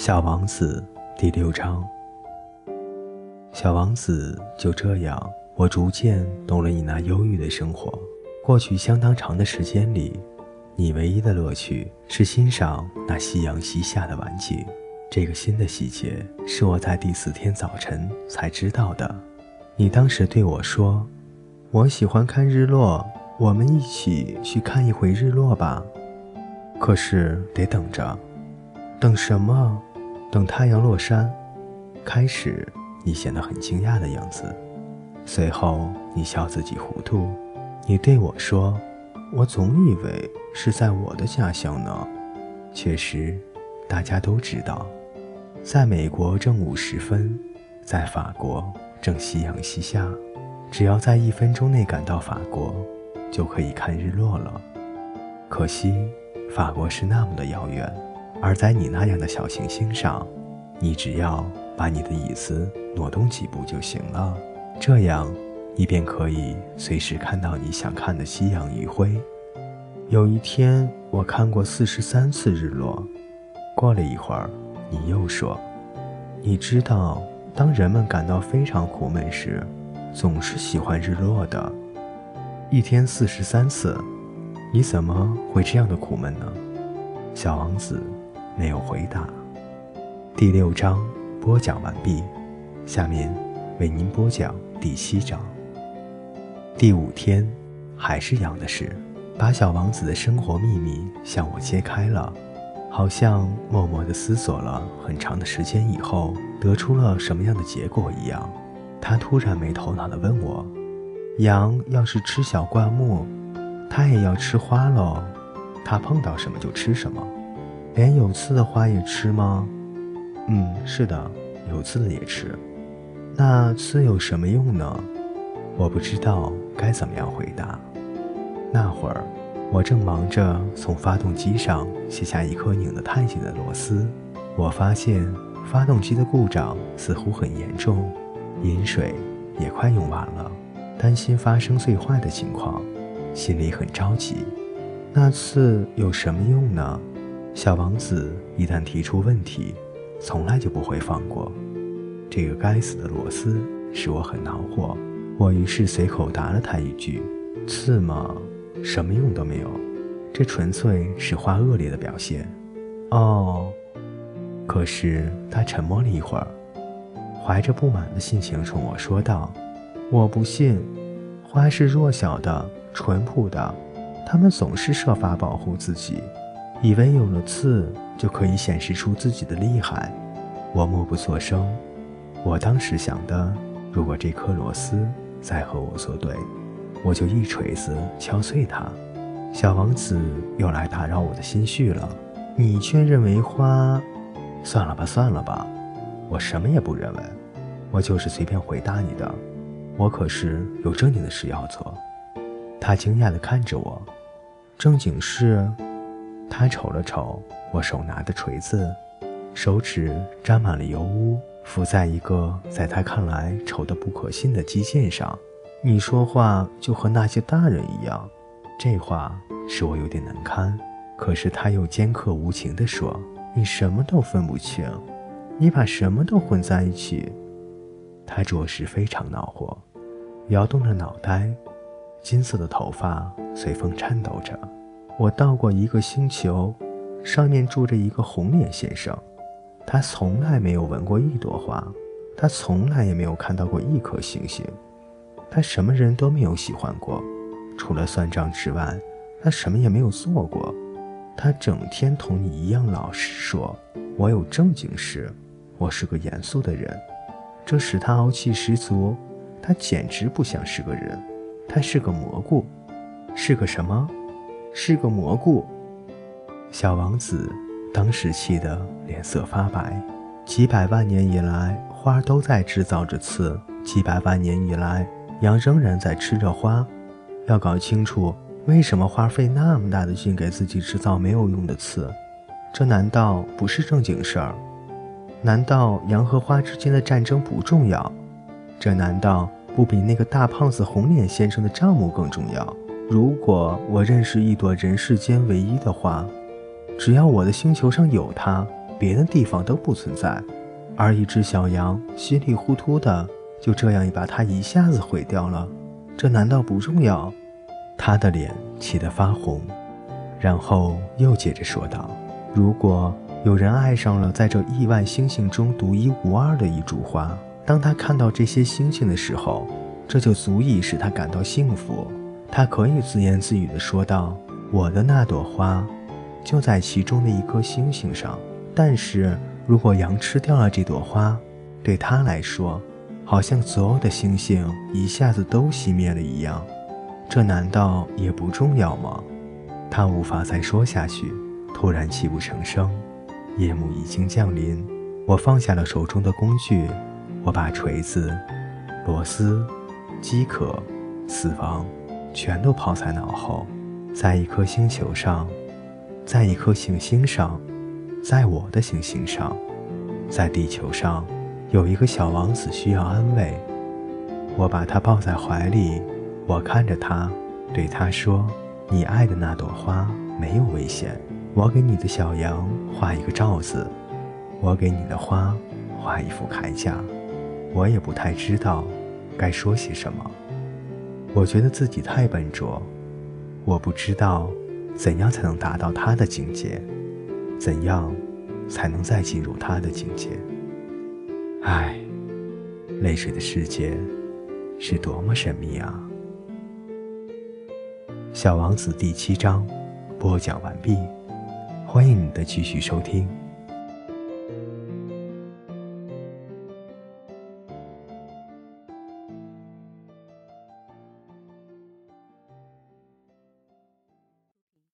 小王子第六章。小王子就这样，我逐渐懂了你那忧郁的生活。过去相当长的时间里，你唯一的乐趣是欣赏那夕阳西下的晚景。这个新的细节是我在第四天早晨才知道的。你当时对我说：“我喜欢看日落，我们一起去看一回日落吧。”可是得等着，等什么？等太阳落山。开始你显得很惊讶的样子，随后你笑自己糊涂。你对我说：“我总以为是在我的家乡呢。”确实，大家都知道，在美国正午时分，在法国正夕阳西下。只要在一分钟内赶到法国，就可以看日落了。可惜。法国是那么的遥远，而在你那样的小行星上，你只要把你的椅子挪动几步就行了，这样你便可以随时看到你想看的夕阳余晖。有一天，我看过四十三次日落。过了一会儿，你又说：“你知道，当人们感到非常苦闷时，总是喜欢日落的。一天四十三次。”你怎么会这样的苦闷呢？小王子没有回答。第六章播讲完毕，下面为您播讲第七章。第五天，还是羊的事，把小王子的生活秘密向我揭开了，好像默默地思索了很长的时间以后，得出了什么样的结果一样。他突然没头脑地问我：“羊要是吃小灌木？”它也要吃花喽，它碰到什么就吃什么，连有刺的花也吃吗？嗯，是的，有刺的也吃。那刺有什么用呢？我不知道该怎么样回答。那会儿，我正忙着从发动机上卸下一颗拧得太紧的螺丝。我发现发动机的故障似乎很严重，饮水也快用完了，担心发生最坏的情况。心里很着急，那刺有什么用呢？小王子一旦提出问题，从来就不会放过。这个该死的螺丝使我很恼火。我于是随口答了他一句：“刺嘛，什么用都没有。这纯粹是花恶劣的表现。”哦。可是他沉默了一会儿，怀着不满的心情冲我说道：“我不信，花是弱小的。”淳朴的，他们总是设法保护自己，以为有了刺就可以显示出自己的厉害。我默不作声。我当时想的，如果这颗螺丝再和我作对，我就一锤子敲碎它。小王子又来打扰我的心绪了。你却认为花？算了吧，算了吧，我什么也不认为，我就是随便回答你的。我可是有正经的事要做。他惊讶地看着我，正经事。他瞅了瞅我手拿的锤子，手指沾满了油污，浮在一个在他看来丑得不可信的机件上。你说话就和那些大人一样，这话使我有点难堪。可是他又尖刻无情地说：“你什么都分不清，你把什么都混在一起。”他着实非常恼火，摇动着脑袋。金色的头发随风颤抖着。我到过一个星球，上面住着一个红脸先生。他从来没有闻过一朵花，他从来也没有看到过一颗星星。他什么人都没有喜欢过，除了算账之外，他什么也没有做过。他整天同你一样老实说：“我有正经事，我是个严肃的人。”这使他傲气十足。他简直不像是个人。他是个蘑菇，是个什么？是个蘑菇。小王子当时气得脸色发白。几百万年以来，花都在制造着刺；几百万年以来，羊仍然在吃着花。要搞清楚为什么花费那么大的劲给自己制造没有用的刺，这难道不是正经事儿？难道羊和花之间的战争不重要？这难道？不比那个大胖子红脸先生的账目更重要。如果我认识一朵人世间唯一的花，只要我的星球上有它，别的地方都不存在，而一只小羊稀里糊涂的就这样把它一下子毁掉了，这难道不重要？他的脸气得发红，然后又接着说道：“如果有人爱上了在这亿万星星中独一无二的一株花，当他看到这些星星的时候，这就足以使他感到幸福。他可以自言自语地说道：‘我的那朵花，就在其中的一颗星星上。’但是如果羊吃掉了这朵花，对他来说，好像所有的星星一下子都熄灭了一样。这难道也不重要吗？”他无法再说下去，突然泣不成声。夜幕已经降临，我放下了手中的工具，我把锤子、螺丝。饥渴、死亡，全都抛在脑后。在一颗星球上，在一颗行星上，在我的行星上，在地球上，有一个小王子需要安慰。我把他抱在怀里，我看着他，对他说：“你爱的那朵花没有危险。我给你的小羊画一个罩子，我给你的花画一副铠甲。我也不太知道。”该说些什么？我觉得自己太笨拙，我不知道怎样才能达到他的境界，怎样才能再进入他的境界。唉，泪水的世界是多么神秘啊！小王子第七章播讲完毕，欢迎你的继续收听。